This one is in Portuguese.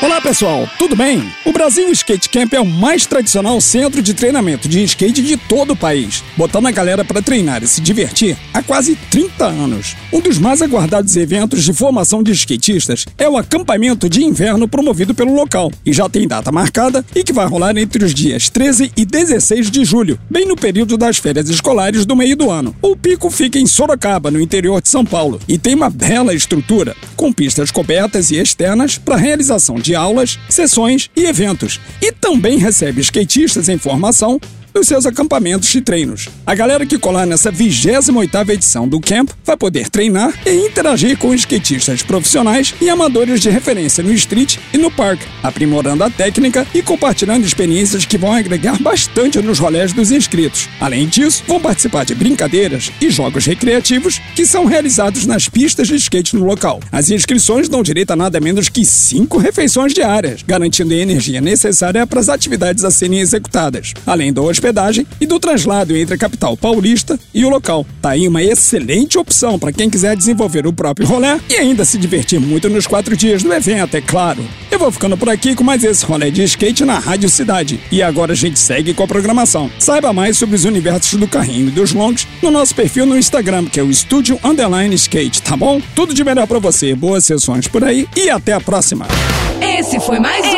Olá pessoal, tudo bem? O Brasil Skate Camp é o mais tradicional centro de treinamento de skate de todo o país, botando a galera para treinar e se divertir há quase 30 anos. Um dos mais aguardados eventos de formação de skatistas é o acampamento de inverno promovido pelo local, e já tem data marcada e que vai rolar entre os dias 13 e 16 de julho, bem no período das férias escolares do meio do ano. O pico fica em Sorocaba, no interior de São Paulo, e tem uma bela estrutura, com pistas cobertas e externas para realização de aulas, sessões e eventos. E também recebe skatistas em formação nos seus acampamentos e treinos. A galera que colar nessa 28ª edição do Camp vai poder treinar e interagir com skatistas profissionais e amadores de referência no street e no park, aprimorando a técnica e compartilhando experiências que vão agregar bastante nos rolés dos inscritos. Além disso, vão participar de brincadeiras e jogos recreativos que são realizados nas pistas de skate no local. As inscrições dão direito a nada menos que cinco refeições diárias, garantindo a energia necessária para as atividades a serem executadas, além da hospedagem e do traslado entre a capital paulista e o local. Tá aí uma excelente opção para quem quiser desenvolver o próprio rolê e ainda se divertir muito nos quatro dias do evento, é claro. Eu vou ficando por aqui com mais esse rolê de skate na Rádio Cidade. E agora a gente segue com a programação. Saiba mais sobre os universos do carrinho e dos longos no nosso perfil no Instagram, que é o Estúdio Underline Skate, tá bom? Tudo de melhor para você, boas sessões por aí e até a próxima. Esse foi mais um.